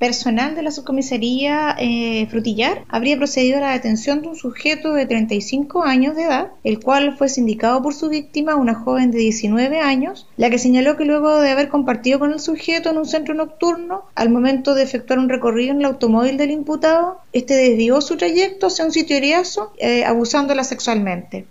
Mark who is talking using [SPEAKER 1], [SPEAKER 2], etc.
[SPEAKER 1] Personal de la subcomisaría eh, Frutillar habría procedido a la detención de un sujeto de 35 años de edad, el cual fue sindicado por su víctima, una joven de 19 años, la que señaló que luego de haber compartido con el sujeto en un centro nocturno, al momento de efectuar un recorrido en el automóvil del imputado, este desvió su trayecto hacia un sitio eriazo, eh, abusándola sexualmente.